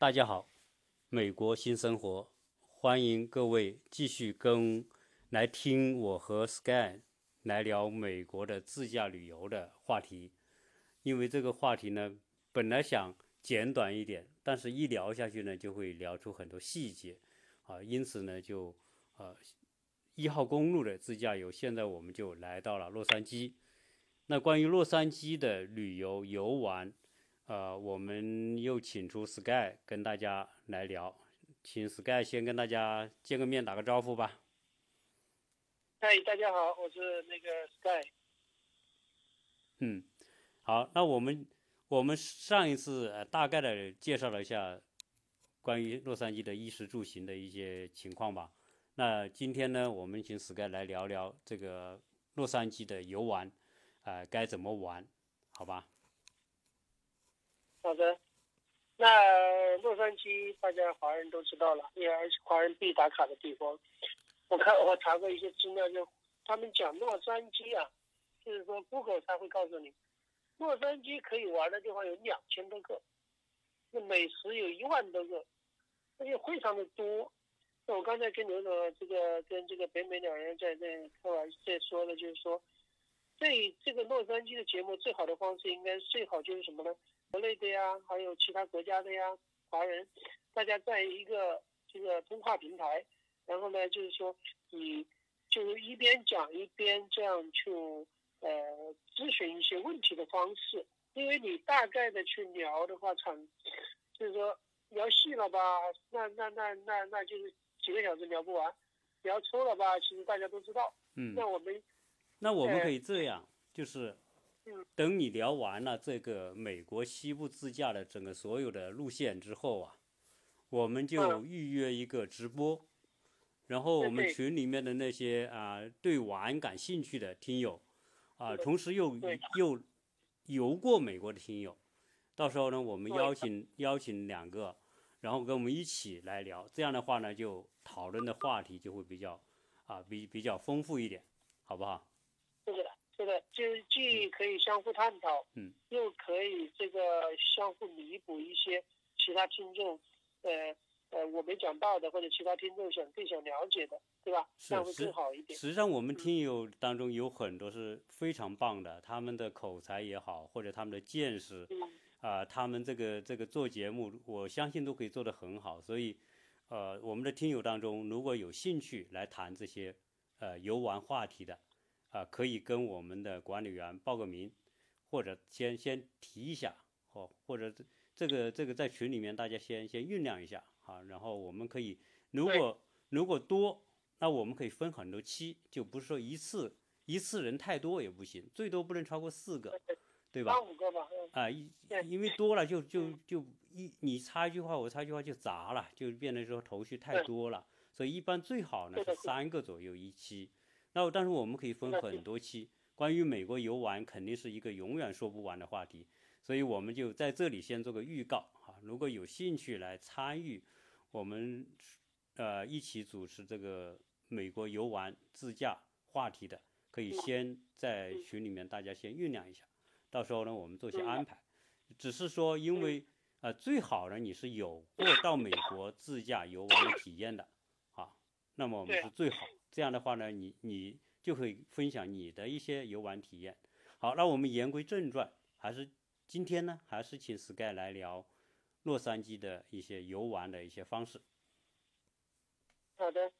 大家好，美国新生活，欢迎各位继续跟来听我和 Sky 来聊美国的自驾旅游的话题。因为这个话题呢，本来想简短一点，但是一聊下去呢，就会聊出很多细节啊，因此呢，就呃一号公路的自驾游，现在我们就来到了洛杉矶。那关于洛杉矶的旅游游玩。呃，我们又请出 Sky 跟大家来聊，请 Sky 先跟大家见个面，打个招呼吧。嗨，大家好，我是那个 Sky。嗯，好，那我们我们上一次呃大概的介绍了一下关于洛杉矶的衣食住行的一些情况吧。那今天呢，我们请 Sky 来聊聊这个洛杉矶的游玩，呃，该怎么玩，好吧？好的，那洛杉矶大家华人都知道了，也而且华人必打卡的地方。我看我查过一些资料，就他们讲洛杉矶啊，就是说 Google 他会告诉你，洛杉矶可以玩的地方有两千多个，那美食有一万多个，而且非常的多。我刚才跟刘总这个跟这个北美两人在在开玩在说的，就是说，这这个洛杉矶的节目最好的方式应该最好就是什么呢？国内的呀，还有其他国家的呀，华人，大家在一个这个通话平台，然后呢，就是说你就是一边讲一边这样去呃咨询一些问题的方式，因为你大概的去聊的话，场就是说聊细了吧，那那那那那就是几个小时聊不完，聊抽了吧，其实大家都知道。嗯。那我们那我们可以这样，就是。等你聊完了这个美国西部自驾的整个所有的路线之后啊，我们就预约一个直播，然后我们群里面的那些啊对玩感兴趣的听友，啊，同时又又游过美国的听友，到时候呢，我们邀请邀请两个，然后跟我们一起来聊，这样的话呢，就讨论的话题就会比较啊比比较丰富一点，好不好？是的。这个就是既可以相互探讨，嗯，又可以这个相互弥补一些其他听众，呃呃，我没讲到的或者其他听众想更想了解的，对吧？这样会更好一点。实际上，我们听友当中有很多是非常棒的，他们的口才也好，或者他们的见识，啊，他们这个这个做节目，我相信都可以做得很好。所以，呃，我们的听友当中如果有兴趣来谈这些呃游玩话题的。啊，可以跟我们的管理员报个名，或者先先提一下，或或者这这个这个在群里面大家先先酝酿一下啊，然后我们可以如果如果多，那我们可以分很多期，就不是说一次一次人太多也不行，最多不能超过四个，对吧？五个吧。啊，因因为多了就就就一你插一句话我插一句话就杂了，就变得说头绪太多了，所以一般最好呢是三个左右一期。那但是我们可以分很多期，关于美国游玩肯定是一个永远说不完的话题，所以我们就在这里先做个预告啊，如果有兴趣来参与我们呃一起主持这个美国游玩自驾话题的，可以先在群里面大家先酝酿一下，到时候呢我们做些安排，只是说因为呃最好呢你是有过到美国自驾游玩的体验的啊，那么我们是最好。这样的话呢，你你就会分享你的一些游玩体验。好，那我们言归正传，还是今天呢，还是请 Sky 来聊洛杉矶的一些游玩的一些方式。好的，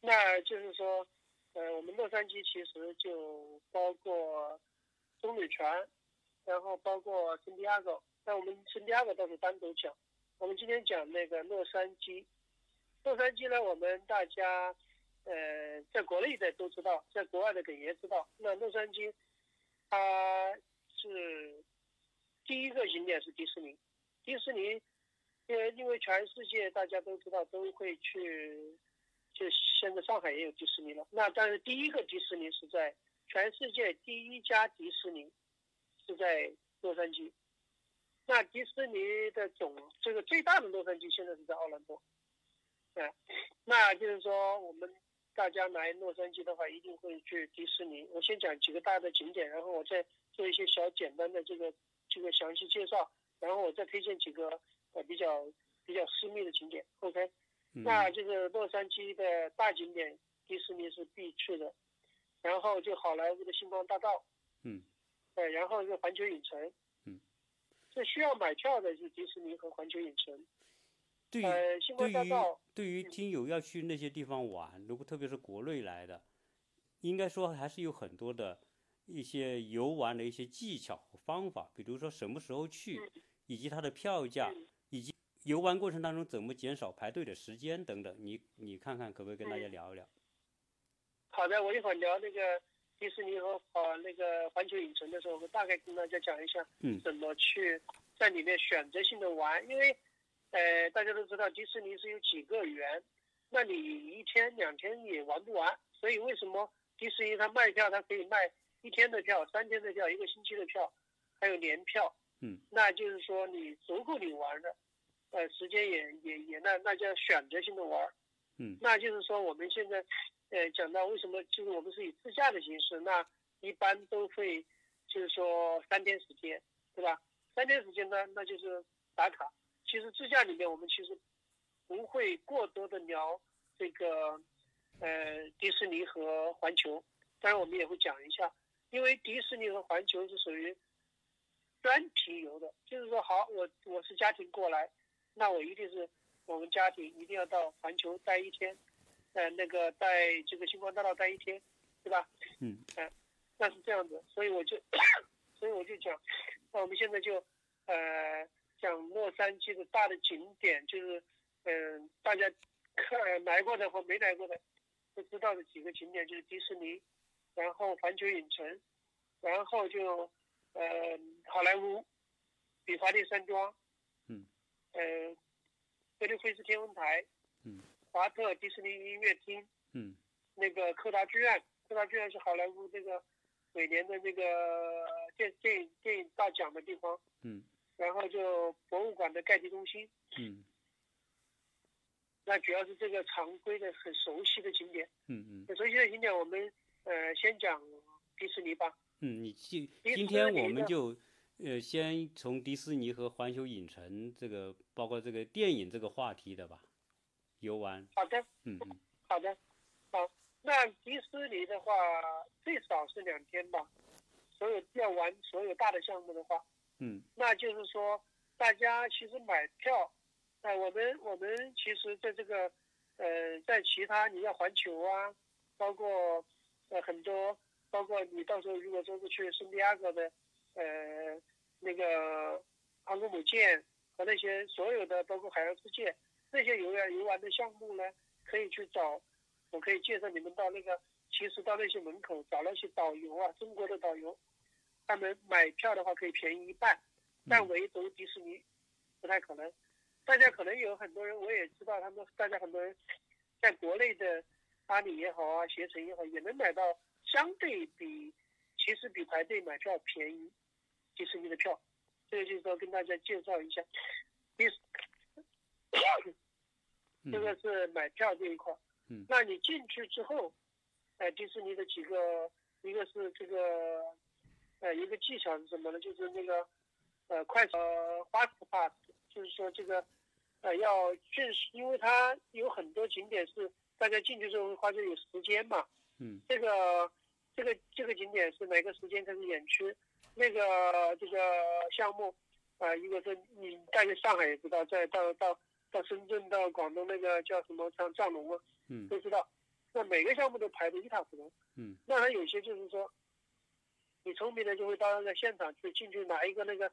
那就是说，呃，我们洛杉矶其实就包括棕榈泉，然后包括圣地亚哥。那我们圣地亚哥倒是单独讲，我们今天讲那个洛杉矶。洛杉矶呢，我们大家。呃，在国内的都知道，在国外的肯也知道。那洛杉矶，它是第一个景点是迪士尼。迪士尼，因为因为全世界大家都知道都会去，就现在上海也有迪士尼了。那但是第一个迪士尼是在全世界第一家迪士尼是在洛杉矶。那迪士尼的总这个最大的洛杉矶现在是在奥兰多。哎，那就是说我们。大家来洛杉矶的话，一定会去迪士尼。我先讲几个大的景点，然后我再做一些小简单的这个这个详细介绍，然后我再推荐几个呃比较比较私密的景点。OK，嗯。那这个洛杉矶的大景点，迪士尼是必去的，然后就好莱坞的星光大道，嗯，呃，然后是环球影城，嗯，这需要买票的是迪士尼和环球影城。对于对于对于听友要去那些地方玩，如果特别是国内来的，应该说还是有很多的一些游玩的一些技巧和方法，比如说什么时候去，以及它的票价，以及游玩过程当中怎么减少排队的时间等等，你你看看可不可以跟大家聊一聊？好的，我一会儿聊那个迪士尼和呃那个环球影城的时候，我大概跟大家讲一下，嗯。怎么去在里面选择性的玩，因为呃大家都知道迪士尼是有几个园，那你一天两天也玩不完，所以为什么迪士尼它卖票它可以卖一天的票、三天的票、一个星期的票，还有年票，嗯，那就是说你足够你玩的，呃时间也也也那那叫选择性的玩，嗯那就是说我们现在。呃，讲到为什么就是我们是以自驾的形式，那一般都会就是说三天时间，对吧？三天时间呢，那就是打卡。其实自驾里面我们其实不会过多的聊这个呃迪士尼和环球，当然我们也会讲一下，因为迪士尼和环球是属于专题游的，就是说好，我我是家庭过来，那我一定是我们家庭一定要到环球待一天。呃，那个在这个星光大道待一天，对吧？嗯，呃，那是这样子，所以我就，所以我就讲，那我们现在就，呃，讲洛杉矶的大的景点，就是，嗯、大家看来过的或没来过的都知道的几个景点，就是迪士尼，然后环球影城，然后就，呃，好莱坞，比华利山庄，嗯，呃，菲利菲斯天文台，嗯。华特迪士尼音乐厅，嗯，那个柯达剧院，柯达剧院是好莱坞这个每年的那个电电影电影大奖的地方，嗯，然后就博物馆的盖蒂中心，嗯，那主要是这个常规的很熟悉的景点，嗯嗯很熟悉的景点，我们呃先讲迪士尼吧，嗯，你今今天我们就呃先从迪士尼和环球影城这个，包括这个电影这个话题的吧，游玩，好的，嗯嗯好的，好，那迪士尼的话最少是两天吧，所有要玩所有大的项目的话。嗯那就是说，大家其实买票，呃，我们我们其实在这个，呃，在其他你要环球啊，包括呃很多，包括你到时候如果说是去圣地亚哥的，呃，那个航空母舰和那些所有的，包括海洋世界那些游玩游玩的项目呢，可以去找，我可以介绍你们到那个，其实到那些门口找那些导游啊，中国的导游。他们买票的话可以便宜一半，但唯独迪士尼不太可能。大家可能有很多人，我也知道他们，大家很多人在国内的阿里也好啊，携程也好，也能买到相对比其实比排队买票便宜迪士尼的票。这个就是说跟大家介绍一下，迪士 这个是买票这一块。嗯那你进去之后，呃，迪士尼的几个，一个是这个。呃，一个技巧是什么呢？就是那个，呃，快呃，fast pass，就是说这个，呃，要迅速，因为它有很多景点是大家进去之后会发现有时间嘛。嗯。这个，这个这个景点是哪个时间开始演出？那个这个项目，啊、呃，一个是你大概上海也知道，在到到到深圳到广东那个叫什么像藏龙啊，嗯，都知道。那每个项目都排得一塌糊涂。嗯。那它有些就是说。你聪明的就会到那个现场去进去拿一个那个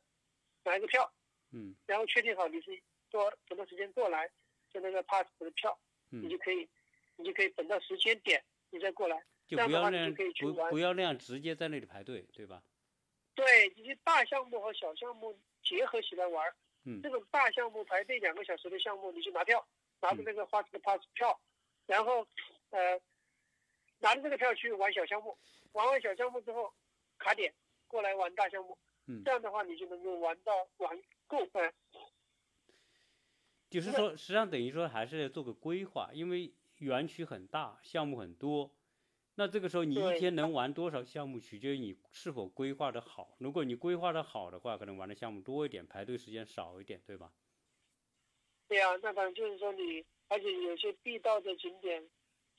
拿一个票，嗯，然后确定好你是多什么时间过来，就那个 pass 的票，嗯，你就可以，你就可以等到时间点你再过来，就这样的话不要那样你就可以去不玩。不要那样直接在那里排队，对吧？对，这些大项目和小项目结合起来玩，嗯这种大项目排队两个小时的项目，你就拿票，拿着那个 fast pass 票，然后呃拿着这个票去玩小项目，玩完小项目之后卡点。过来玩大项目，嗯，这样的话你就能够玩到玩够嗯。就是说，实际上等于说还是要做个规划，因为园区很大，项目很多，那这个时候你一天能玩多少项目，取决于你是否规划的好。如果你规划的好的话，可能玩的项目多一点，排队时间少一点，对吧？对呀，那当然就是说你，而且有些必到的景点，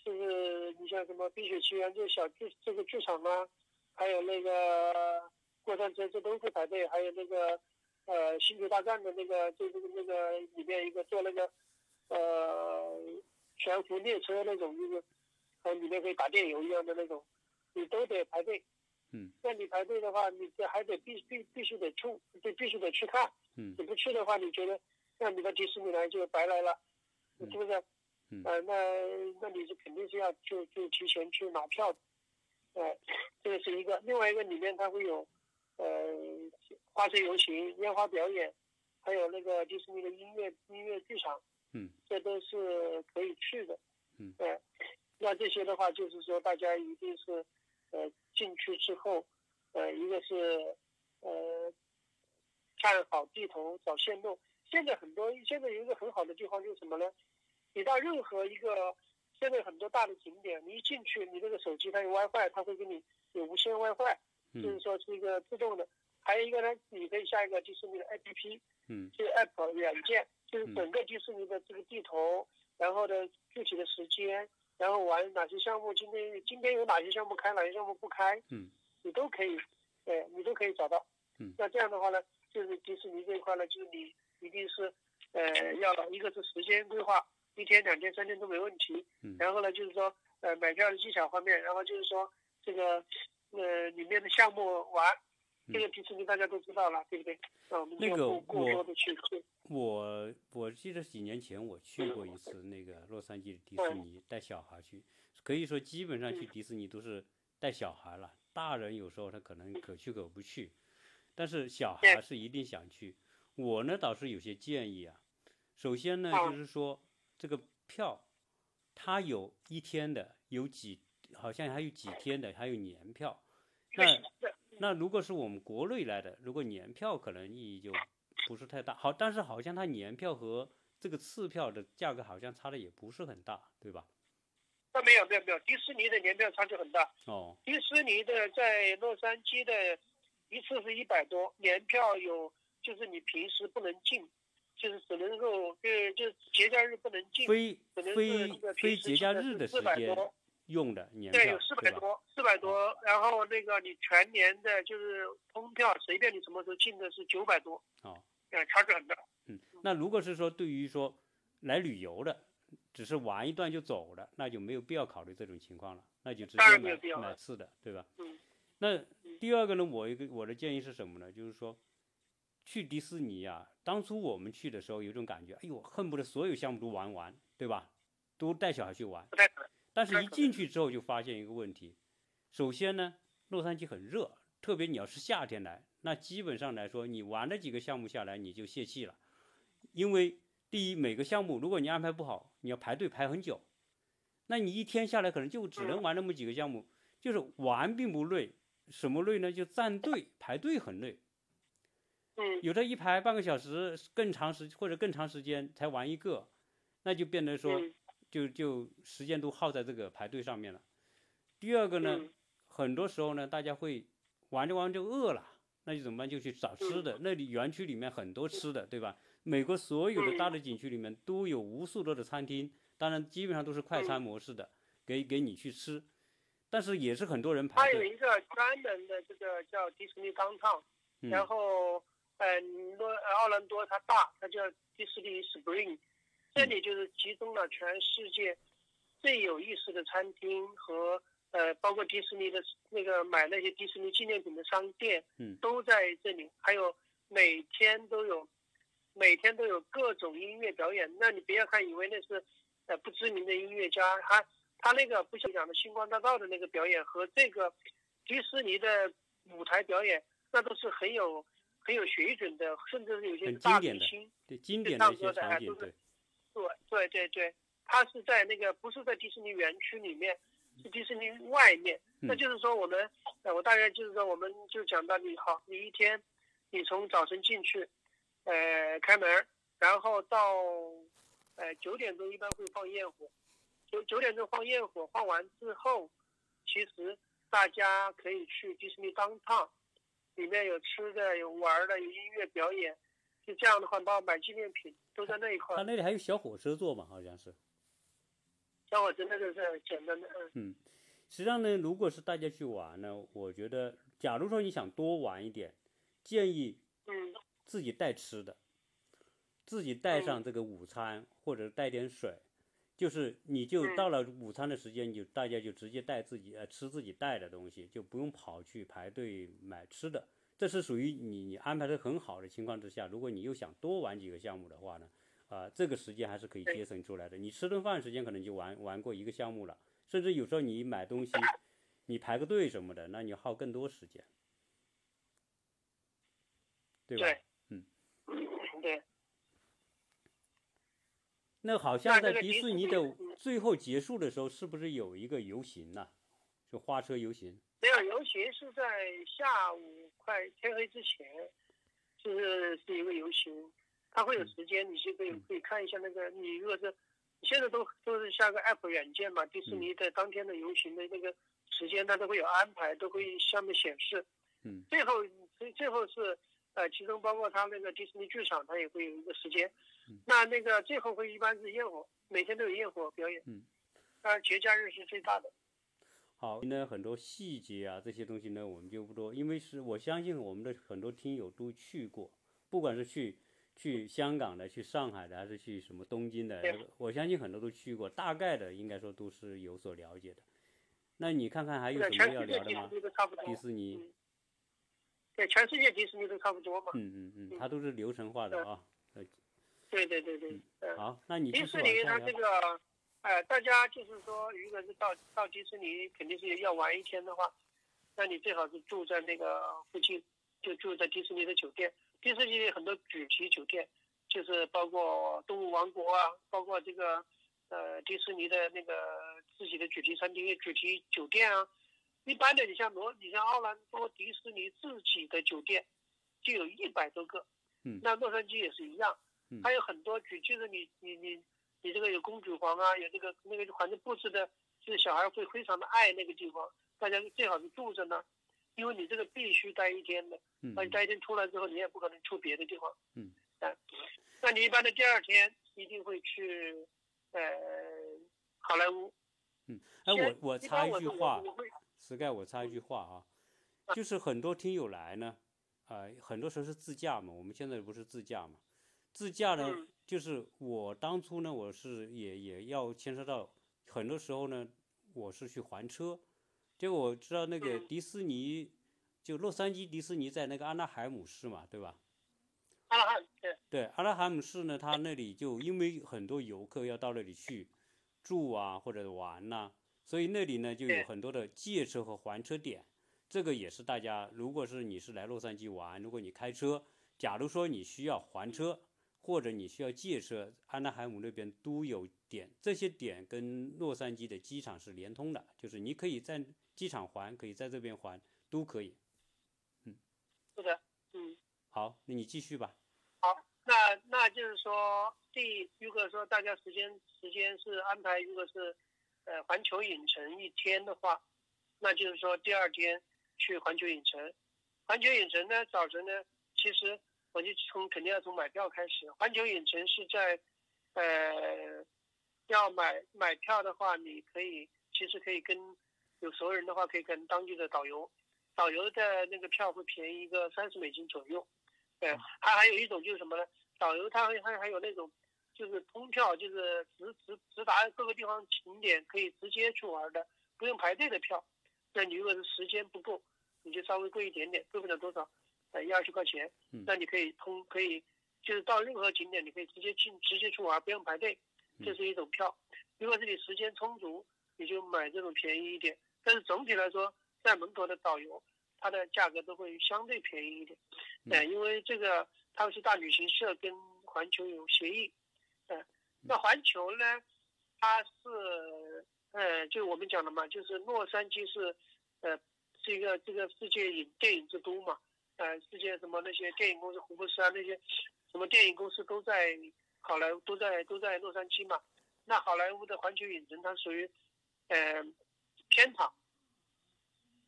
就是你像什么《冰雪奇缘》这小剧这个剧场啊，还有那个过山车，这都会排队。还有那个呃《星球大战》的那个，就这个那个里面一个坐那个呃悬浮列车那种，就是呃里面可以打电游一样的那种，你都得排队。嗯。那你排队的话，你这还得必必必须得去，就必须得去看。嗯。你不去的话，你觉得？那你到迪士尼来就白来了，是不是？嗯。呃，那那你是肯定是要就就提前去拿票的，呃，这个是一个。另外一个里面它会有，呃，花车游行、烟花表演，还有那个就是那个音乐音乐剧场。嗯。这都是可以去的。嗯。呃，那这些的话就是说，大家一定是，呃，进去之后，呃，一个是，呃，看好地图，找线路。现在很多，现在有一个很好的地方就是什么呢？你到任何一个现在很多大的景点，你一进去，你这个手机它有 WiFi，它会给你有无线 WiFi，就是说是一个自动的。还有一个呢，你可以下一个迪士尼的 APP，嗯，就是 App 软件，就是整个迪士尼的这个地图，然后呢具体的时间，然后玩哪些项目，今天今天有哪些项目开，哪些项目不开，嗯，你都可以，对，你都可以找到。嗯，那这样的话呢，就是迪士尼这一块呢，就是你。一定是，呃，要一个是时间规划，一天、两天、三天都没问题。嗯。然后呢，就是说，呃，买票的技巧方面，然后就是说，这个，呃，里面的项目玩，这个迪士尼大家都知道了，对不对？啊，我们那个我我我记得几年前我去过一次那个洛杉矶的迪士尼，带小孩去，可以说基本上去迪士尼都是带小孩了，大人有时候他可能可去可不去，但是小孩是一定想去。我呢倒是有些建议啊，首先呢就是说这个票，它有一天的，有几好像还有几天的，还有年票。那那如果是我们国内来的，如果年票可能意义就不是太大。好，但是好像它年票和这个次票的价格好像差的也不是很大，对吧？那没有没有没有，迪士尼的年票差距很大。哦。迪士尼的在洛杉矶的一次是一百多，年票有。就是你平时不能进，就是只能够就就节假日不能进，非非非节假日的时间用的年票，对，有四百多，四百多。然后那个你全年的就是通票，随便你什么时候进的是九百多。哦，呃，差距很大。嗯，那如果是说对于说来旅游的，只是玩一段就走了，那就没有必要考虑这种情况了，那就直接买买次的，对吧？嗯。那第二个呢，我一个我的建议是什么呢？就是说。去迪士尼呀，当初我们去的时候有种感觉，哎呦，恨不得所有项目都玩完，对吧？都带小孩去玩。但是，一进去之后就发现一个问题。首先呢，洛杉矶很热，特别你要是夏天来，那基本上来说，你玩了几个项目下来，你就泄气了。因为第一，每个项目如果你安排不好，你要排队排很久，那你一天下来可能就只能玩那么几个项目。就是玩并不累，什么累呢？就站队排队很累。有的一排半个小时，更长时或者更长时间才玩一个，那就变得说，就就时间都耗在这个排队上面了。第二个呢，很多时候呢，大家会玩着玩着就饿了，那就怎么办？就去找吃的。那里园区里面很多吃的，对吧？美国所有的大的景区里面都有无数多的餐厅，当然基本上都是快餐模式的，给给你去吃。但是也是很多人排队。它有一个专门的这个叫迪士尼当趟，然后。呃，诺奥兰多它大，它叫迪士尼 Spring，这里就是集中了全世界最有意思的餐厅和呃，包括迪士尼的那个买那些迪士尼纪念品的商店，嗯，都在这里。还有每天都有，每天都有各种音乐表演。那你不要看以为那是呃不知名的音乐家，他他那个不像讲的星光大道的那个表演和这个迪士尼的舞台表演，那都是很有。很有水准的，甚至是有些大明星，对经典的一些场景，对，对对对对，他是在那个不是在迪士尼园区里面，是迪士尼外面。那就是说，我们，我大概就是说，我们就讲到你好，你一天，你从早晨进去，呃，开门，然后到，呃，九点钟一般会放焰火，九九点钟放焰火，放完之后，其实大家可以去迪士尼当趟。里面有吃的，有玩的，有音乐表演，就这样的话，帮我买纪念品，都在那一块他。那里还有小火车坐嘛，好像是。小火车那个是简单的，嗯。嗯，实际上呢，如果是大家去玩呢，我觉得，假如说你想多玩一点，建议嗯。自己带吃的，自己带上这个午餐或者带点水，就是你就嗯到了午餐的时间，就大家就直接带自己呃吃自己带的东西，就不用跑去排队买吃的。这是属于你你安排的很好的情况之下，如果你又想多玩几个项目的话呢，啊、这个时间还是可以节省出来的。你吃顿饭时间可能就玩玩过一个项目了，甚至有时候你买东西，你排个队什么的，那你耗更多时间，对吧？对，那好像在迪迪士尼的最后结束的时候，是不是有一个游行呢、就花车游行？没有游行是在下午快天黑之前，就是是一个游行，它会有时间，你就可以嗯可以看一下那个，你如果是你现在都都是下个 app 软件嘛，迪士尼的当天的游行的那个时间，它都会有安排，都会上面显示。嗯最后最最后是呃，其中包括它那个迪士尼剧场，它也会有一个时间。嗯那那个最后会一般是焰火，每天都有焰火表演。嗯。当然节假日是最大的。好，那很多细节啊这些东西呢，我们就不多，因为是我相信我们的很多听友都去过，不管是去去香港的、去上海的，还是去什么东京的对，我相信很多都去过，大概的应该说都是有所了解的。那你看看还有什么全要聊的吗迪士？尼对，全世界迪士尼都差不多嘛。嗯嗯嗯，它都是流程化的啊。对对对对，嗯。好，那你迪士尼它。这个，呃，大家就是说，如果是到到迪士尼，肯定是要玩一天的话，那你最好是住在那个附近，就住在迪士尼的酒店。迪士尼的很多主题酒店，就是包括动物王国啊，包括这个呃迪士尼的那个自己的主题餐厅、主题酒店啊。一般的，你像罗，你像奥兰多迪士尼自己的酒店就有一百多个，嗯那洛杉矶也是一样，嗯还有很多举，就是你你你你这个有公主房啊，有这个那个反正布置的，就是小孩会非常的爱那个地方，大家最好是住着呢，因为你这个必须待一天的，嗯。那你待一天出来之后，你也不可能出别的地方，嗯，啊，那你一般的第二天一定会去呃好莱坞，嗯，哎，我我插一句话，Sky，我插一句话啊，就是很多听友来呢，啊、很多时候是自驾嘛，我们现在不是自驾嘛，自驾呢，嗯。就是我当初呢，我是也也要牵涉到，很多时候呢，我是去还车，结果我知道那个嗯。迪士尼，就洛杉矶迪士尼在那个阿拉海姆市嘛，对吧？阿拉汉对，对，阿拉海姆市呢，它那里就因为很多游客要到那里去住啊或者玩呐、所以那里呢就有很多的借车和还车点。这个也是大家，如果是你是来洛杉矶玩，如果你开车，假如说你需要还车或者你需要借车，安纳海姆那边都有点，这些点跟洛杉矶的机场是连通的，就是你可以在机场还，可以在这边还，都可以。嗯是的，嗯。好，那你继续吧。好那那就是说，第如果说大家时间时间是安排，如果是呃环球影城一天的话，那就是说第二天去环球影城。环球影城呢，早晨呢，其实我就从肯定要从买票开始。环球影城是在呃要买买票的话，你可以其实可以跟有熟人的话，可以跟当地的导游，导游的那个票会便宜一个三十美金左右。对，还还有一种就是什么呢？导游他还还还有那种，就是通票，就是直直直达各个地方景点，可以直接去玩的，不用排队的票。那你如果是时间不够，你就稍微贵一点点，贵不了多少，呃，一二十块钱嗯。那你可以通可以，就是到任何景点你可以直接进直接去玩，不用排队，这是一种票。如果是你时间充足，你就买这种便宜一点。但是总体来说，在门口的导游，它的价格都会相对便宜一点。呃，因为这个他们是大旅行社跟环球有协议，呃，那环球呢，它是呃，就我们讲的嘛，就是洛杉矶是呃是一个这个世界影电影之都嘛，呃，世界什么那些电影公司，福布斯啊那些什么电影公司都在好莱坞都在都在洛杉矶嘛。那好莱坞的环球影城它属于呃片场，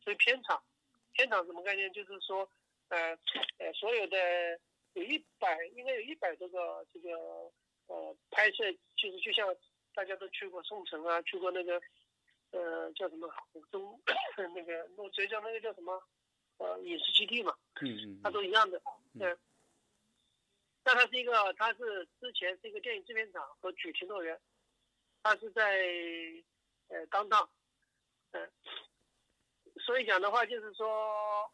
属于片场。片场什么概念？就是说，呃呃，所有的有一百，应该有一百多个这个呃拍摄，就是就像大家都去过宋城啊，去过那个呃叫什么湖中 那个浙江那个叫什么呃影视基地嘛，嗯嗯它都一样的，嗯。但他是一个，他是之前是一个电影制片厂和主题乐园，他是在呃当当，嗯，所以讲的话就是说，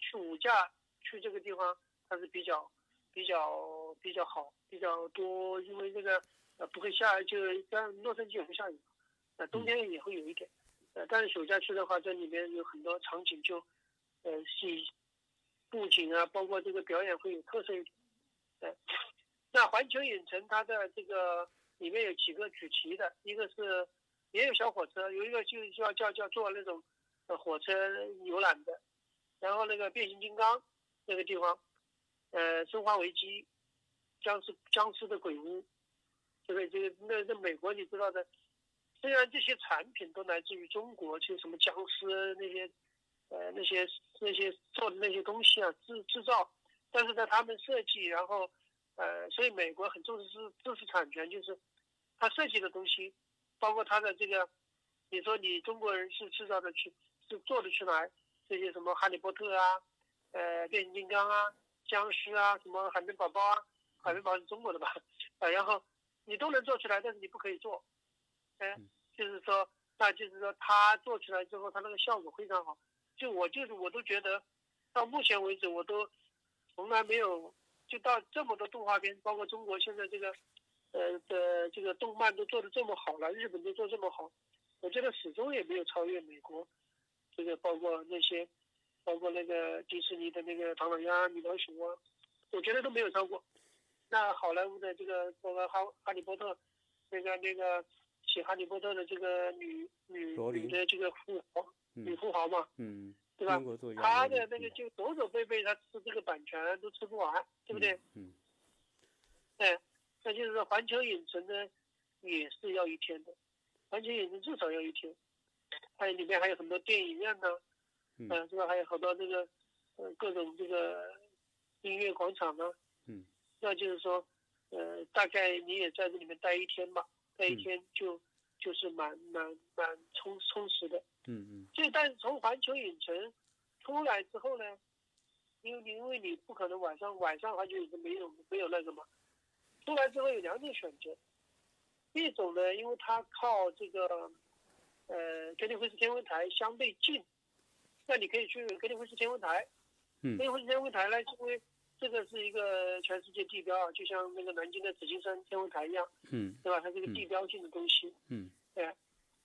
暑假去这个地方它是比较比较比较好，比较多，因为这个呃不会下，就像洛杉矶也会下雨，呃冬天也会有一点，呃但是暑假去的话，这里面有很多场景就呃戏布景啊，包括这个表演会有特色一点。对，那环球影城它的这个里面有几个主题的，一个是也有小火车，有一个就叫叫叫做那种火车游览的，然后那个变形金刚那个地方，呃，生化危机，僵尸僵尸的鬼屋，这个这个那那美国你知道的，虽然这些产品都来自于中国，就什么僵尸那些呃那些那些做的那些东西啊制制造。但是呢，他们设计，然后，呃，所以美国很重视知知识产权，就是他设计的东西，包括他的这个，你说你中国人是制造的去，是做的出来，这些什么哈利波特啊，呃，变形金刚啊，僵尸啊，什么海绵宝宝啊，海绵宝宝是中国的吧？啊，然后你都能做出来，但是你不可以做，哎，就是说，那就是说他做出来之后，他那个效果非常好，就我就是我都觉得，到目前为止我都。从来没有，就到这么多动画片，包括中国现在这个，呃的这个动漫都做的这么好了，日本都做这么好，我觉得始终也没有超越美国。这个包括那些，包括那个迪士尼的那个唐老鸭、米老鼠啊，我觉得都没有超过。那好莱坞的这个包括哈哈利波特，那个那个写哈利波特的这个女女女的这个富豪，女富豪嘛，嗯。对吧？他的那个就走走背背，他吃这个版权都吃不完，对不对？嗯。哎，那就是说环球影城呢，也是要一天的，环球影城至少要一天。还有里面还有很多电影院呢，嗯，是吧？还有好多那个，呃，各种这个音乐广场呢。嗯。那就是说，呃，大概你也在这里面待一天吧，待一天就就是蛮蛮蛮充充实的。嗯嗯，就但是从环球影城出来之后呢，因为因为你不可能晚上晚上环球影城没有没有那个嘛，出来之后有两种选择，一种呢，因为它靠这个呃格林威治天文台相对近，那你可以去格林威治天文台，嗯，格林威治天文台呢，因为这个是一个全世界地标啊，就像那个南京的紫金山天文台一样，嗯，对吧？它是个地标性的东西，嗯，对。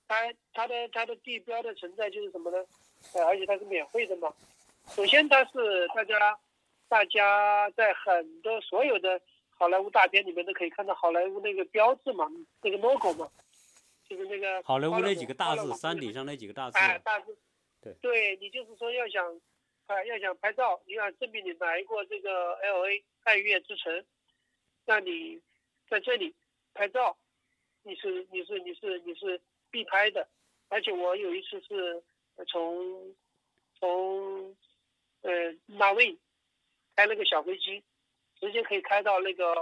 它它的它的地标的存在就是什么呢？呃，而且它是免费的嘛。首先，它是大家大家在很多所有的好莱坞大片里面都可以看到好莱坞那个标志嘛，那个 logo 嘛，就是那个好莱坞那几个大字，山顶上那几个大字。哎，大字。对。对你就是说要想啊要想拍照，你想证明你来过这个 L A 爱乐之城，那你在这里拍照，你是你是你是你是。必拍的，而且我有一次是从从呃马威开那个小飞机，直接可以开到那个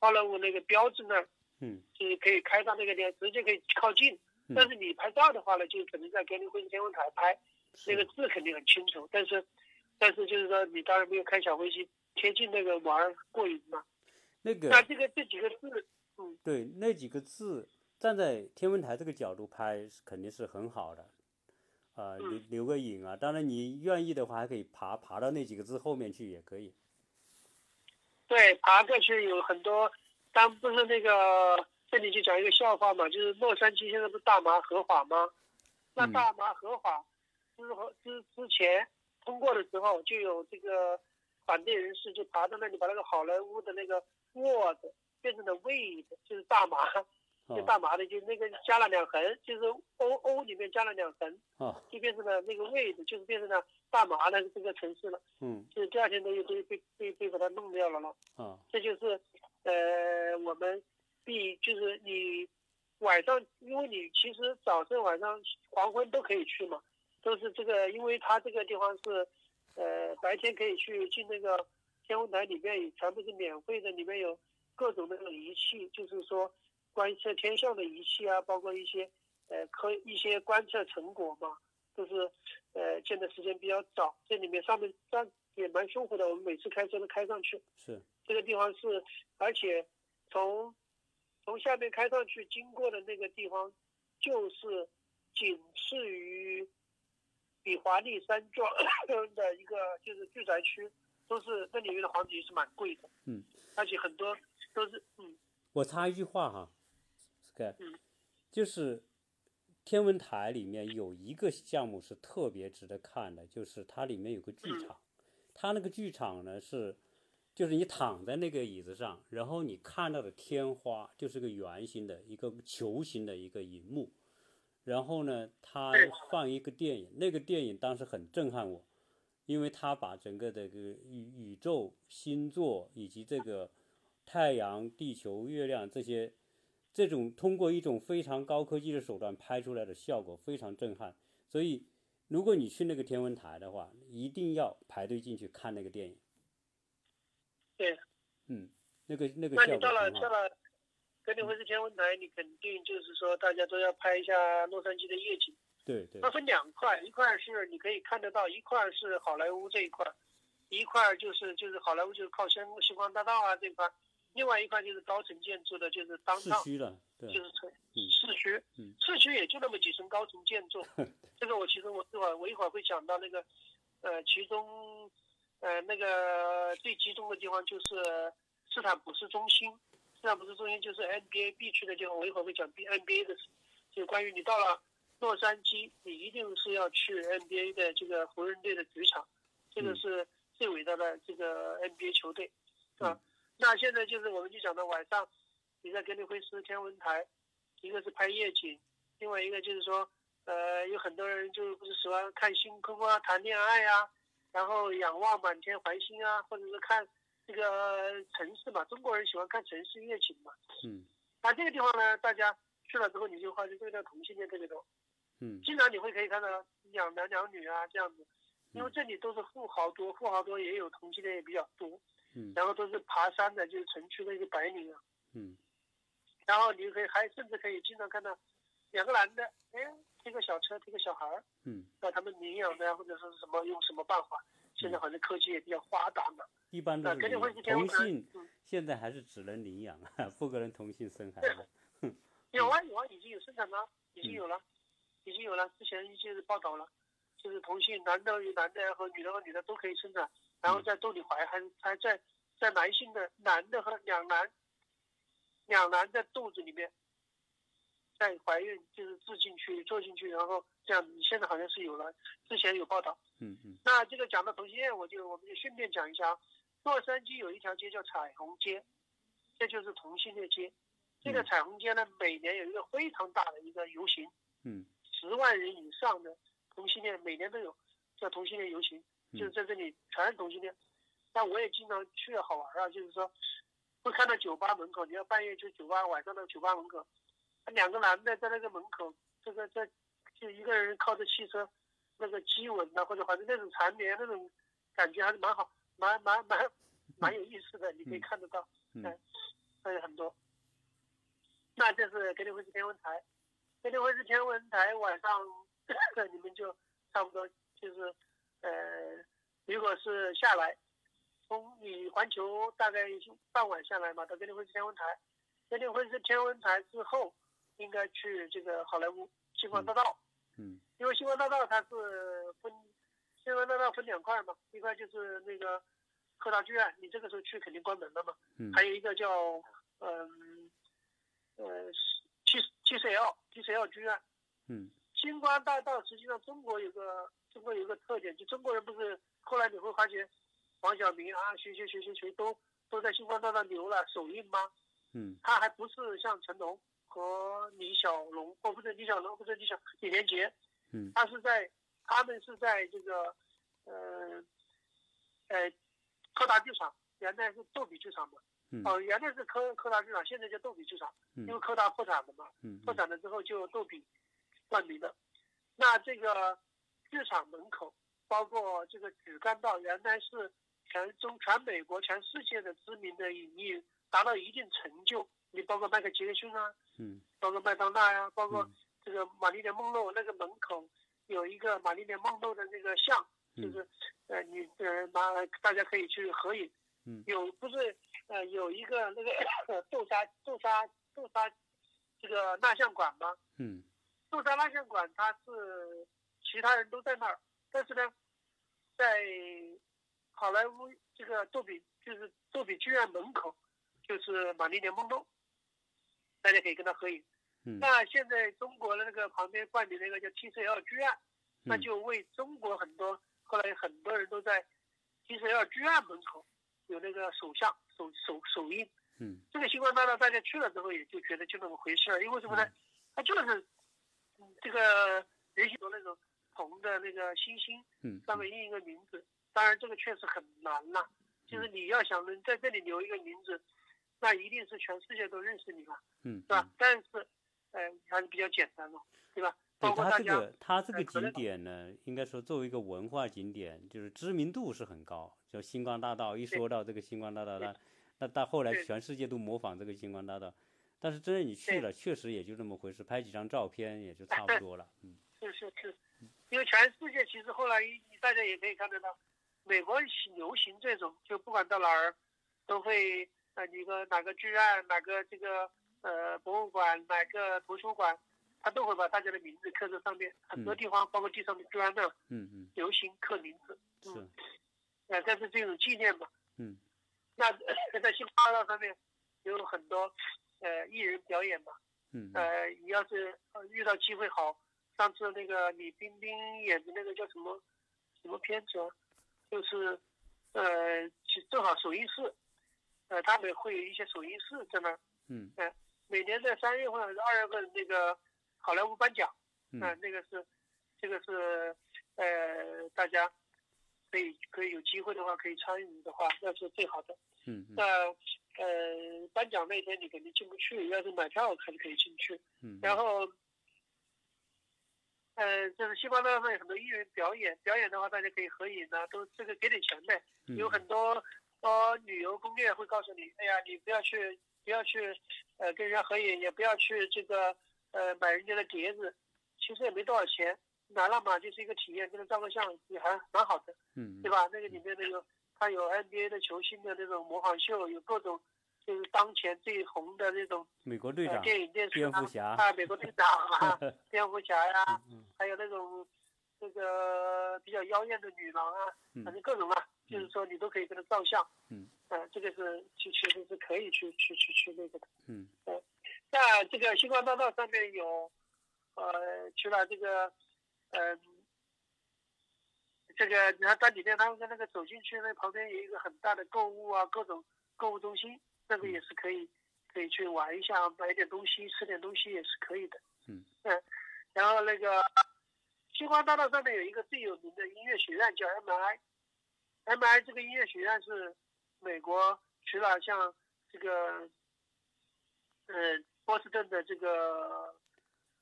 好莱坞那个标志那儿，嗯，就是可以开到那个地方，直接可以靠近。但是你拍照的话呢，就只能在格林威治天文台拍，那个字肯定很清楚。但是但是就是说，你当然没有开小飞机贴近那个玩过瘾嘛。那个。那这个这几个字，嗯，对，那几个字。站在天文台这个角度拍肯定是很好的，啊，留留个影啊。当然你愿意的话，还可以爬爬到那几个字后面去也可以。对，爬过去有很多，当不是那个这里就讲一个笑话嘛，就是洛杉矶现在不是大麻合法吗？那大麻合法之后之之前通过的时候，就有这个反对人士就爬到那里，把那个好莱坞的那个 word 变成了 weed，就是大麻。就大麻的，就那个加了两横，就是 O O 里面加了两横，就变成了那个 weed，，就是变成了大麻的这个城市了。嗯，就是第二天都又被被被被把它弄掉了了。啊，这就是呃我们必就是你晚上，因为你其实早上晚上黄昏都可以去嘛，都是这个，因为它这个地方是呃白天可以去进那个天文台里面，全部是免费的，里面有。各种那种仪器，就是说观测天象的仪器啊，包括一些呃科一些观测成果嘛，都是呃建的时间比较早。这里面上面但也蛮舒服的，我们每次开车都开上去。是这个地方是，而且从从下面开上去经过的那个地方，就是仅次于比华丽山庄 的一个就是住宅区，都是那里面的房子也是蛮贵的。嗯，而且很多都是嗯我插一句话哈，Sky，嗯就是天文台里面有一个项目是特别值得看的，就是它里面有个剧嗯场，它那个剧场呢是，就是你躺在那个椅子上，然后你看到的天花就是个圆形的一个球形的一个荧幕，然后呢，他放一个电影，那个电影当时很震撼我，因为他把整个这个宇宇宙、星座以及这个太阳、地球、月亮这些，这种通过一种非常高科技的手段拍出来的效果非常震撼。所以，如果你去那个天文台的话，一定要排队进去看那个电影。对。嗯，那个那个效果很好。到了到了格林威治天文台，你肯定就是说大家都要拍一下洛杉矶的夜景。对对它分两块，一块是你可以看得到，一块是好莱坞这一块，一块就是就是好莱坞就是靠星星光大道啊这块，另外一块就是高层建筑的，就是当上市区了，对就是城嗯市区嗯，市区也就那么几层高层建筑。这个我其实我一会儿我一会儿会讲到那个，呃，其中呃那个最集中的地方就是斯坦普市中心，斯坦普市中心就是 NBA 必去的地方，我一会儿会讲 B NBA 的事，就关于你到了洛杉矶，你一定是要去 NBA 的这个湖人队的主场，这个嗯是最伟大的这个 NBA 球队，啊嗯。那现在就是我们就讲到晚上，你在格林威斯天文台，一个是拍夜景，另外一个就是说，呃，有很多人就是不是喜欢看星空啊、谈恋爱啊，然后仰望满天繁星啊，或者是看这个城市嘛，中国人喜欢看城市夜景嘛。嗯那这个地方呢，大家去了之后，你就发现这个叫同性恋特别多，嗯经常你会可以看到两男两女啊这样子，因为这里都是富豪多，富豪多也有同性恋也比较多，嗯然后都是爬山的，就是城区的一个白领啊。嗯然后你可以还甚至可以经常看到两个男的，哎，推个小车，推个小孩儿，嗯，那他们领养的或者说是什么用什么办法？现在好像科技也比较发达嘛。一般都啊格里是同性嗯，现在还是只能领养啊，不可能同性生孩子。有啊有啊，已经有生产了，已经嗯有了，已经有了。之前一些报道了，就是同性男的与男的和女的和女的都可以生产，然后嗯在肚里怀，还还在在男性的男的和两男两男的肚子里面，在怀孕就是置进去做进去，然后这样子。现在好像是有了，之前有报道。嗯嗯那这个讲到同性恋，我就我们就顺便讲一下啊，洛杉矶有一条街叫彩虹街，这就是同性恋街。这个嗯彩虹街呢，每年有一个非常大的一个游行，嗯十万人以上的同性恋每年都有叫同性恋游行，就是嗯在这里全是同性恋。但我也经常去，好玩啊，就是说会看到酒吧门口，你要半夜去酒吧，晚上到酒吧门口，两个男的在那个门口，这个在就一个人靠着汽车那个激吻呐、或者反正那种缠绵那种感觉还是蛮好，蛮蛮蛮 蛮有意思的，你可以嗯。看得到，嗯。哎还有很多。那这是格林威治天文台，格林威治天文台晚上 你们就差不多就是呃，如果是下来，从你环球大概傍晚下来嘛，到格林威治天文台，格林威治天文台之后，应该去这个好莱坞星光大道，嗯。因为星光大道它是分星光大道分两块嘛，一块就是那个科大剧院，你这个时候去肯定关门了嘛，嗯还有一个叫嗯呃 T T C L T C L 剧院。嗯星光大道实际上中国有个中国有个特点，就中国人不是后来你会发觉，黄晓明啊谁谁谁谁谁都都在星光大道留了手印吗？嗯他还不是像成龙和李小龙，哦不是李小龙，不是李小李连杰，嗯他是在他们是在这个呃呃柯达剧场，原来是逗比剧场嘛，嗯。哦原来是科科达剧场，现在叫逗比剧场，嗯。因为科达破产了嘛，嗯破产了之后就逗比冠名了。那这个剧场门口，包括这个主干道，原来是全中全美国全世界的知名的影业达到一定成就，你包括迈克杰克逊啊，嗯。包括麦当娜呀、包括嗯。这个玛丽莲梦露那个门口有一个玛丽莲梦露的那个像，就嗯是呃你呃拿大家可以去合影。嗯有不是呃有一个那个 豆沙豆沙豆沙这个蜡像馆吗？嗯豆沙蜡像馆它是其他人都在那儿，但是呢，在好莱坞这个杜比就是杜比剧院门口就是玛丽莲梦露，大家可以跟他合影。嗯。那现在中国的那个旁边办理那个叫 TCL 剧院，那嗯。就为中国很多后来很多人都在 TCL 剧院门口有那个手相手手手印。嗯。这个新冠大道大家去了之后也就觉得就那么回事儿，因为什么呢？它就是嗯这个人形的那种铜的那个星星嗯上面印一个名字，当然这个确实很难呐、就是你要想能在这里留一个名字，那一定是全世界都认识你了，嗯是吧？但是，呃，还是比较简单嘛，对吧？对它包括大家，这个，它这个景点呢，应该说作为一个文化景点，就是知名度是很高。就星光大道，一说到这个星光大道，对那那到后来全世界都模仿这个星光大道。但是真正你去了，确实也就这么回事，拍几张照片也就差不多了。嗯是是是，因为全世界其实后来大家也可以看得到，美国流行这种，就不管到哪儿，都会啊一个哪个剧院、哪个这个呃博物馆、哪个图书馆，他都会把大家的名字刻在上面。很多嗯地方，包括地上的砖呢，嗯嗯流行刻名字，是嗯，呃，但是这种纪念嘛。嗯 那在星光大道上面有很多呃艺人表演嘛，嗯嗯呃，你要是呃遇到机会好，上次那个李冰冰演的那个叫什么什么片子啊，就是呃，其正好首映式，呃，他们会有一些首映式在那儿，嗯每年在三月份还是二月份那个好莱坞颁奖，嗯啊、那个是这个是呃大家可以可以有机会的话可以参与的话，那是最好的。嗯嗯那呃颁奖那天你肯定进不去，要是买票还是可以进去。嗯，然后，呃，就是星光大道上有很多艺人表演，表演的话大家可以合影啊，都这个给点钱的。嗯有很多呃旅游攻略会告诉你，哎呀，你不要去不要去呃跟人家合影，也不要去这个呃买人家的碟子，其实也没多少钱，拿了嘛就是一个体验，跟他照个相也还蛮好的，嗯对吧？那个里面那个他有 NBA 的球星的那种模仿秀，有各种就是当前最红的那种呃美国队长、电影电视蝙蝠侠，啊，美国队长啊，蝙蝠侠呀、嗯还有那种这个比较妖艳的女郎啊，嗯反正各种啊，就是说你都可以跟他照相。嗯。呃，这个是其其实是可以去去去去那个的。嗯那这个星光大道上面有，呃，除了这个，嗯、这个你看在里面它那个走进去那旁边有一个很大的购物啊，各种购物中心，那个也是可以可以去玩一下，买点东西，吃点东西也是可以的。嗯嗯然后那个星光大道上面有一个最有名的音乐学院叫 MI，MI 这个音乐学院是美国除了像这个，呃，波士顿的这个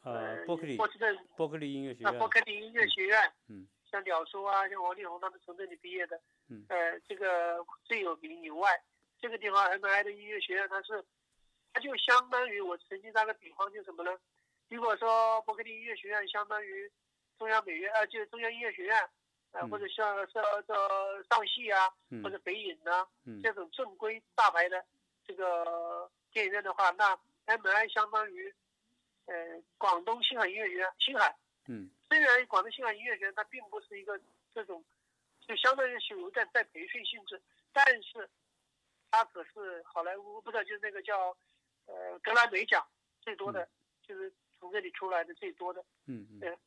呃，伯克利波士顿伯克利音乐学啊，院伯，克利音乐学院，嗯。像鸟叔啊，像王力宏他们从这里毕业的，嗯。呃，这个最有名以外，这个地方 MI 的音乐学院它是，它就相当于我曾经打个比方，就什么呢？如果说伯克利音乐学院相当于中央美院，呃，就是中央音乐学院，呃，嗯或者像像像上戏啊，嗯。或者北影啊，嗯。这种正规大牌的这个电影院的话，那 MI 相当于呃广东星海音乐学院，星海。嗯。虽然广东星海音乐学院它并不是一个这种，就相当于是有在在培训性质，但是它可是好莱坞不是就是那个叫呃格莱美奖最多的，就是从这里出来的最多的，嗯嗯。对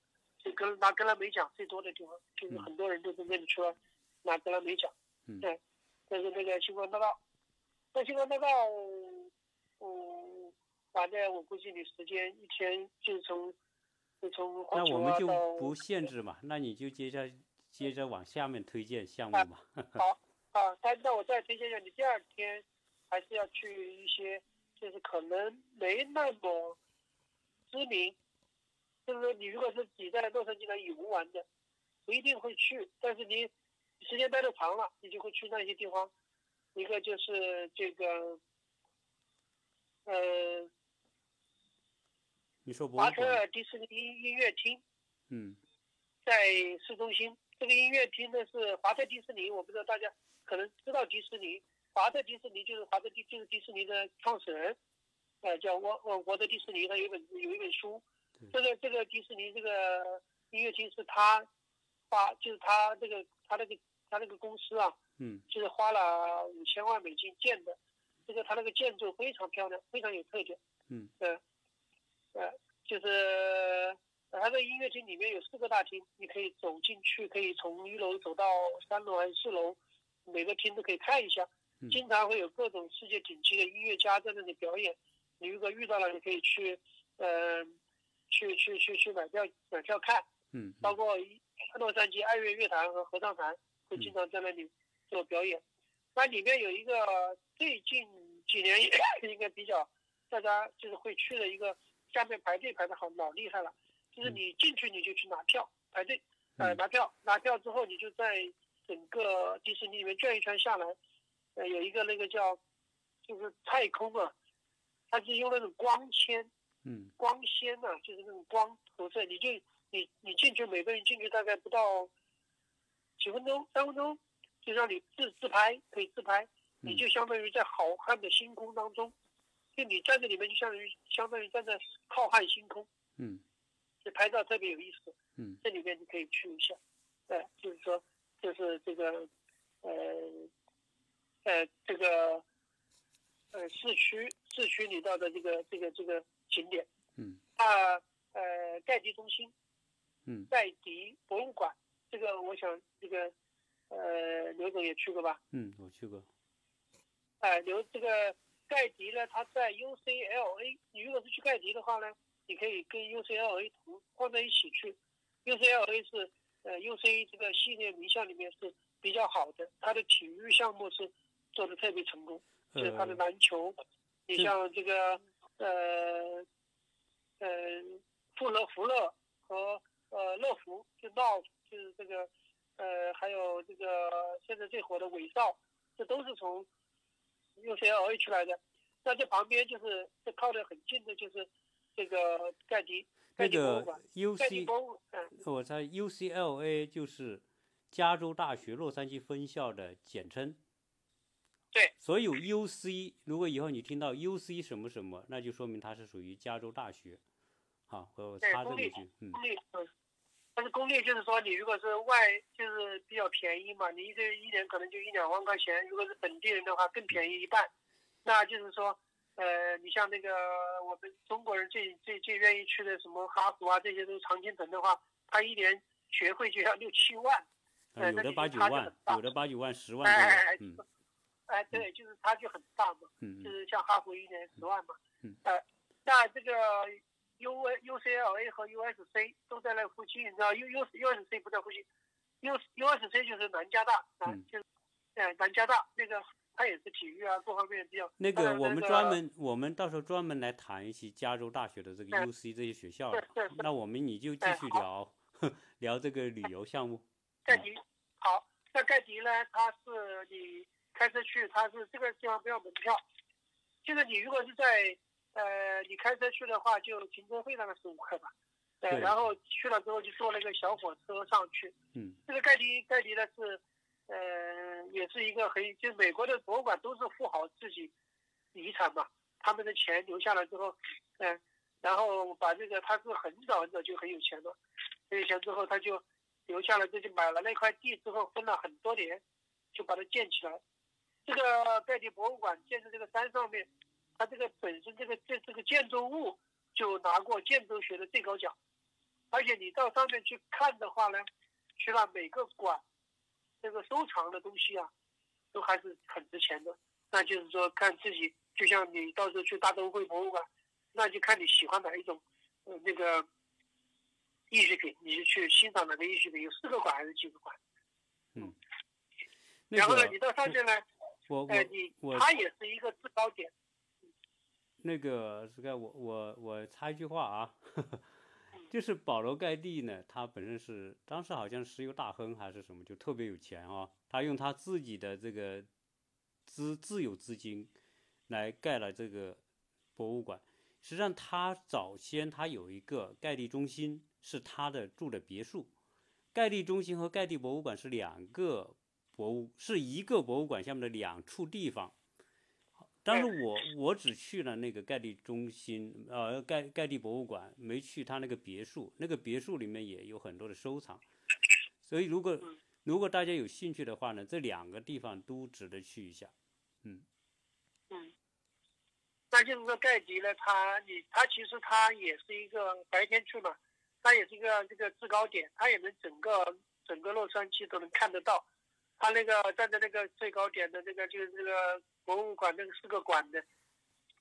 拿格莱美奖最多的地方，就是很多人都从这里出来拿格莱美奖。嗯对，这是那个星光大道，那星光大道，嗯，反正我估计你时间一天就从就从那环球我们就不限制嘛，那你就接着接着往下面推荐项目嘛。啊，但那我再推荐一下，你第二天还是要去一些，就是可能没那么知名，就是说你如果是挤在洛杉矶来游玩的，不一定会去，但是你时间待的长了，你就会去那些地方。一个就是这个呃，你说华特？尔迪士尼音乐厅嗯在市中心。这个音乐厅呢是华特迪士尼，我不知道大家可能知道迪士尼。华特迪士尼就是华特迪，就是迪士尼的创始人，呃，叫沃沃沃特迪士尼，他有一本有一本书。这个这个迪士尼这个音乐厅是他花，就是他这个他那个他那个公司啊，嗯就是花了五千万美金建的。这个他那个建筑非常漂亮，非常有特点。嗯呃，呃，就是呃它的音乐厅里面有四个大厅，你可以走进去，可以从一楼走到三楼还是四楼，每个厅都可以看一下。嗯经常会有各种世界顶级的音乐家在那里表演。你如果遇到了，你可以去，呃，去去去去买票买票看。嗯包括一洛杉矶爱乐乐团和合唱团会经常在那里做表演。那里面有一个最近几年 应该比较大家就是会去的一个，下面排队排的好老厉害了，就是你进去你就去拿票排队，呃嗯拿票拿票之后你就在整个迪士尼里面转一圈下来，呃有一个那个叫就是太空啊，它是用那种光纤嗯。光纤呐、就是那种光投射，你就你你进去，每个人进去大概不到几分钟，三分钟，就让你自自拍，可以自拍，你就相当于在浩瀚的星空当中，就你站在里面，就相当于相当于站在浩瀚星空，嗯。这拍照特别有意思。嗯。这里面你可以去一下，呃，就是说，就是这个，呃，呃，这个，呃，市区市区里到的这个这个这个景点。嗯啊，呃，盖迪中心、嗯盖迪博物馆，这个我想这个呃刘总也去过吧？嗯，我去过。哎、刘这个盖迪呢，它在 UCLA，你如果是去盖迪的话呢，你可以跟 UCLA 同放在一起去。UCLA 是呃 UC 这个系列名校里面是比较好的，它的体育项目是做的特别成功，就是它的呃篮球，你像这个呃呃富勒福勒和呃乐福，就闹就是这个呃还有这个现在最火的韦少，这都是从 UCLA 出来的。那这旁边就是这靠得很近的，就是这个盖迪盖那个迪博物馆。盖迪 UC，嗯我猜 UCLA 就是加州大学洛杉矶分校的简称。对。所有 UC，如果以后你听到 UC 什么什么，那就说明它是属于加州大学。好，我插这么一句，嗯公立，嗯，但是公立就是说，你如果是外，就是比较便宜嘛，你一个一年可能就一两万块钱，如果是本地人的话更便宜一半。那就是说，呃，你像那个我们中国人最最最愿意去的什么哈佛啊，这些都是常青藤的话，他一年学费就要六七万。啊有的八九万有的八九万、十万。嗯哎，对，就是差距很大嘛。嗯嗯就是像哈佛一年十万嘛。嗯。呃，那这个 U UCLA 和 USC 都在那附近，你知道 U U USC 不在附近，U USC 就是南加大啊，嗯就是呃南加大那个它也是体育啊各方面比较。那个我们专门，我们到时候专门来谈一些加州大学的这个嗯 UC 这些学校。对那我们你就继哎续好聊聊这个旅游项目。盖迪好，那盖迪呢，他是你开车去，它是这个地方不要门票，就是你如果是在呃你开车去的话，就停车费大概十五块吧，呃，对然后去了之后就坐那个小火车上去。嗯这个盖迪盖迪呢是，呃，也是一个很，就是美国的博物馆都是富豪自己遗产嘛，他们的钱留下来之后，嗯、然后把这个他是很早很早就很有钱了，很有钱之后他就留下来，这就买了那块地之后分了很多年，就把它建起来。这个盖迪博物馆建在这个山上面，它这个本身这个这这个建筑物就拿过建筑学的最高奖，而且你到上面去看的话呢，去了每个馆，这个收藏的东西啊，都还是很值钱的。那就是说，看自己，就像你到时候去大都会博物馆，那就看你喜欢哪一种，呃，那个艺术品，你就去欣赏哪个艺术品。有四个馆还是几个馆？嗯然后呢，你到上面呢，我呃，我你我它也是一个制高点。那个这个我我我插一句话啊，就是保罗盖蒂呢，他本身是当时好像石油大亨还是什么，就特别有钱啊，他用他自己的这个资自有资金来盖了这个博物馆。实际上，他早先他有一个盖蒂中心，是他的住的别墅。盖蒂中心和盖蒂博物馆是两个博物，是一个博物馆下面的两处地方。但是我我只去了那个盖蒂中心，呃，盖盖蒂博物馆，没去他那个别墅。那个别墅里面也有很多的收藏，所以如果如果大家有兴趣的话呢，这两个地方都值得去一下。嗯嗯，那就是说盖迪呢，他你他其实他也是一个白天去嘛，他也是一个这个制高点，他也能整个整个洛杉矶都能看得到。他那个站在那个最高点的那个就是那个博物馆那个四个馆的，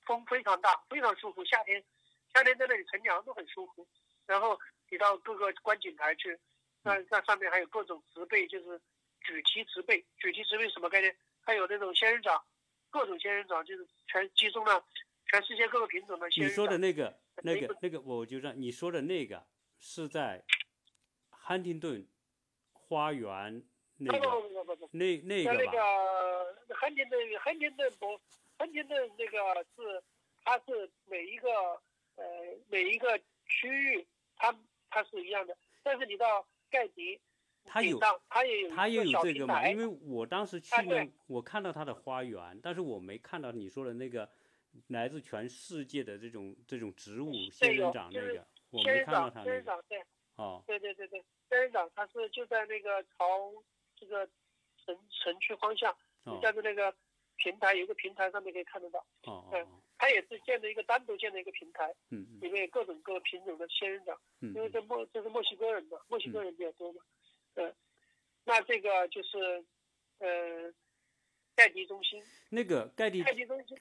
风非常大，非常舒服。夏天，夏天在那里乘凉都很舒服。然后你到各个观景台去，那那上面还有各种植被，就是举旗植被。举旗植被什么概念？还有那种仙人掌，各种仙人掌就是全集中了全世界各个品种的仙人掌。你说的那个那个那个，我就让你说的那个是在汉廷顿花园。不不不不不，那那个那个汉廷顿汉廷顿博汉廷顿那个是它是每一个呃每一个区域它它是一样的，但是你到盖迪，它有它也有它也有这个嘛，因为我当时去呢，我看到它的花园，但是我没看到你说的那个来自全世界的这种这种植物仙人掌那个，我没看到它那个。哦，对对对对，仙人掌它是就在那个朝。这个城城区方向，你在那个平台有个平台上面可以看得到。哦哦。它也是建的一个单独建的一个平台。嗯里面有各种各品种的仙人掌。嗯。因为这墨这是墨西哥人嘛，墨西哥人比较多嘛。嗯。那这个就是，呃，盖迪中心。那个盖迪。盖迪中心。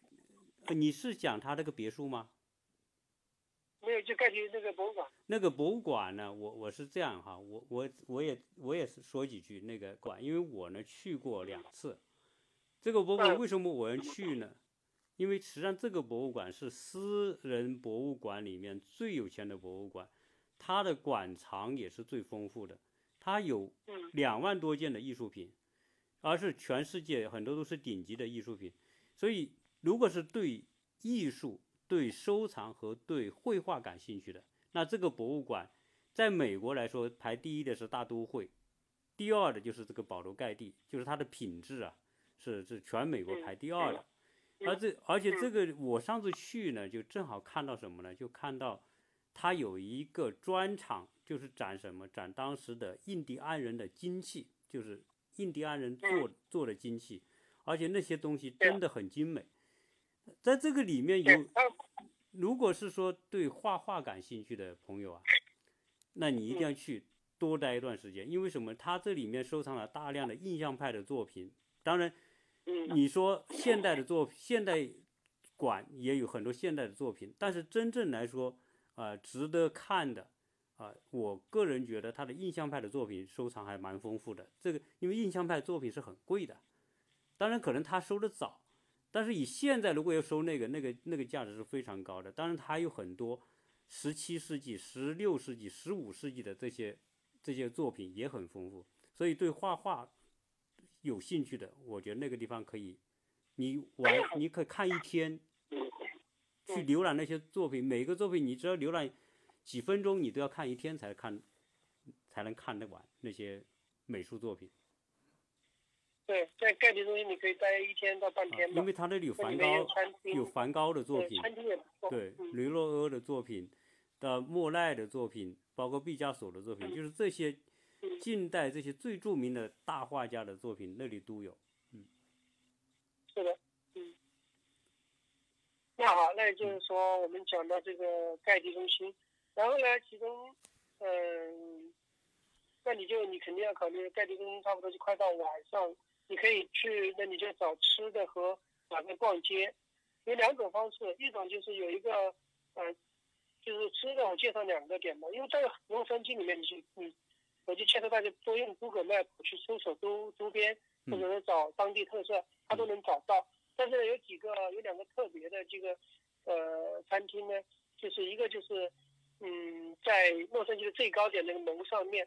你是讲他这个别墅吗？没有，就盖蒂那个博物馆。那个博物馆呢？我我是这样哈，我我我也我也是说几句那个馆，因为我呢去过两次。这个博物馆为什么我要去呢？因为实际上这个博物馆是私人博物馆里面最有钱的博物馆，它的馆藏也是最丰富的，它有两万多件的艺术品，而是全世界很多都是顶级的艺术品。所以，如果是对艺术，对收藏和对绘画感兴趣的，那这个博物馆，在美国来说排第一的是大都会，第二的就是这个保罗盖蒂，就是它的品质啊，是是全美国排第二的。而这而且这个我上次去呢，就正好看到什么呢？就看到它有一个专场，就是展什么？展当时的印第安人的金器，就是印第安人做做的金器，而且那些东西真的很精美。在这个里面有，如果是说对画画感兴趣的朋友啊，那你一定要去多待一段时间，因为什么？他这里面收藏了大量的印象派的作品。当然，你说现代的作品现代馆也有很多现代的作品，但是真正来说，啊，值得看的，啊，我个人觉得他的印象派的作品收藏还蛮丰富的。这个因为印象派作品是很贵的，当然可能他收的早。但是以现在如果要收那个那个那个价值是非常高的，当然它有很多十七世纪、十六世纪、十五世纪的这些这些作品也很丰富，所以对画画有兴趣的，我觉得那个地方可以，你玩你可以看一天，去浏览那些作品，每个作品你只要浏览几分钟，你都要看一天才看才能看得完那些美术作品。对，在盖蒂中心你可以待一天到半天因为他那里有梵高，有梵高的作品，对，雷诺阿的作品，的莫奈的作品，包括毕加索的作品，就是这些近代这些最著名的大画家的作品，那里都有。嗯，是的，嗯。那好，那也就是说我们讲到这个盖蒂中心，然后呢，其中，嗯，那你就你肯定要考虑盖蒂中心，差不多就快到晚上。你可以去，那你就找吃的和哪边逛街，有两种方式，一种就是有一个，呃，就是吃的，我介绍两个点嘛，因为在洛杉矶里面，你去，你，我就劝大家多用 Google Map 去搜索周周边，或者是找当地特色，它都能找到。但是呢有几个，有两个特别的这个，呃，餐厅呢，就是一个就是，嗯，在洛杉矶的最高点那个楼上面，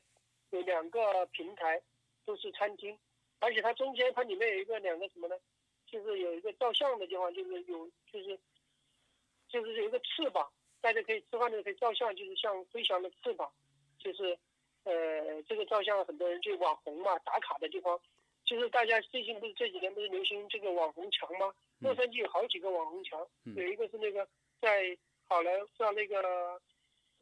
有两个平台，都是餐厅。而且它中间它里面有一个两个什么呢？就是有一个照相的地方，就是有就是就是有一个翅膀，大家可以吃饭的时候可以照相，就是像飞翔的翅膀，就是呃这个照相很多人就网红嘛打卡的地方，就是大家最近不是这几年不是流行这个网红墙吗？洛杉矶有好几个网红墙，有一个是那个在好莱在那个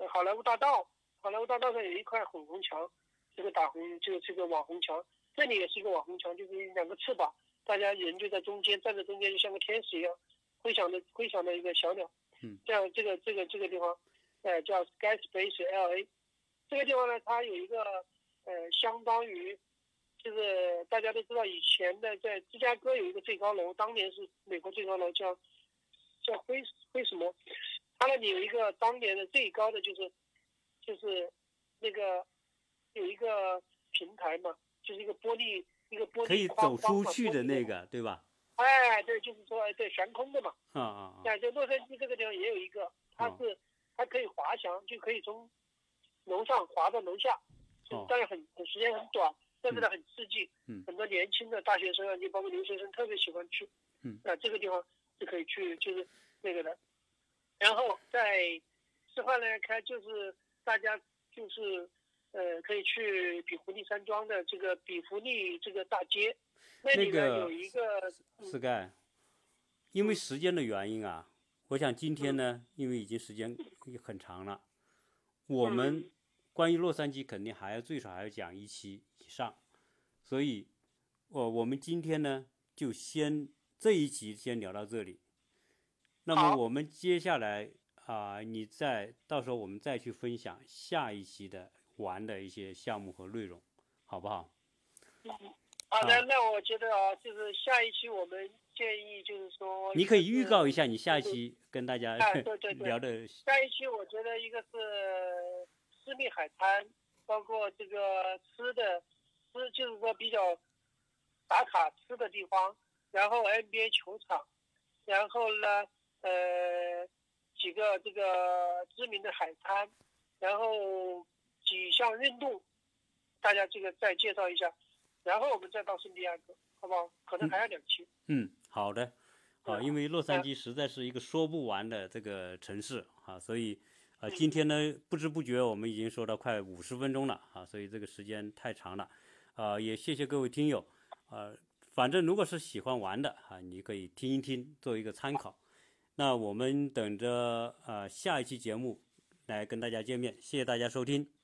好莱坞大道，好莱坞大道上有一块粉红墙，这个打红这个这个网红墙，这里也是一个网红墙，就是两个翅膀，大家人就在中间站在中间，就像个天使一样，飞翔的飞翔的一个小鸟。嗯，这样这个这个这个地方，呃，叫 Sky Space LA，这个地方呢，它有一个呃，相当于。就是大家都知道，以前的在芝加哥有一个最高楼，当年是美国最高楼，叫叫灰灰什么？它那里有一个当年的最高的就是就是那个有一个平台嘛，就是一个玻璃一个玻璃可以走出去的那个，对吧？哎，对，就是说对悬空的嘛。啊啊啊！就洛杉矶这个地方也有一个，它是它可以滑翔，就可以从楼上滑到楼下，但是很很时间很短。但是呢，很刺激，嗯，很多年轻的大学生啊，就包括留学生特别喜欢去，嗯，那，这个地方是可以去，就是那个的。然后在吃饭呢，开就是大家就是呃，可以去比弗利山庄的这个比弗利这个大街，那里呢有一个。Sky，因为时间的原因啊，我想今天呢，因为已经时间很长了，我们关于洛杉矶肯定还要最少还要讲一期以。上，所以，我我们今天呢，就先这一集先聊到这里。那么我们接下来啊，你再到时候我们再去分享下一期的玩的一些项目和内容，好不好？好的，那我觉得啊，就是下一期我们建议就是说，你可以预告一下你下一期跟大家 聊的。下一期我觉得一个是私密海滩，包括这个吃的。吃，就是说比较打卡吃的地方，然后 NBA 球场，然后呢，呃，几个这个知名的海滩，然后几项运动，大家这个再介绍一下，然后我们再到圣地亚哥，好不好？可能还要两期。嗯，好的，啊，因为洛杉矶实在是一个说不完的这个城市啊，所以啊，今天呢，不知不觉我们已经说到快五十分钟了啊，所以这个时间太长了。啊，也谢谢各位听友，啊，反正如果是喜欢玩的啊，你可以听一听，做一个参考。那我们等着啊下一期节目来跟大家见面，谢谢大家收听。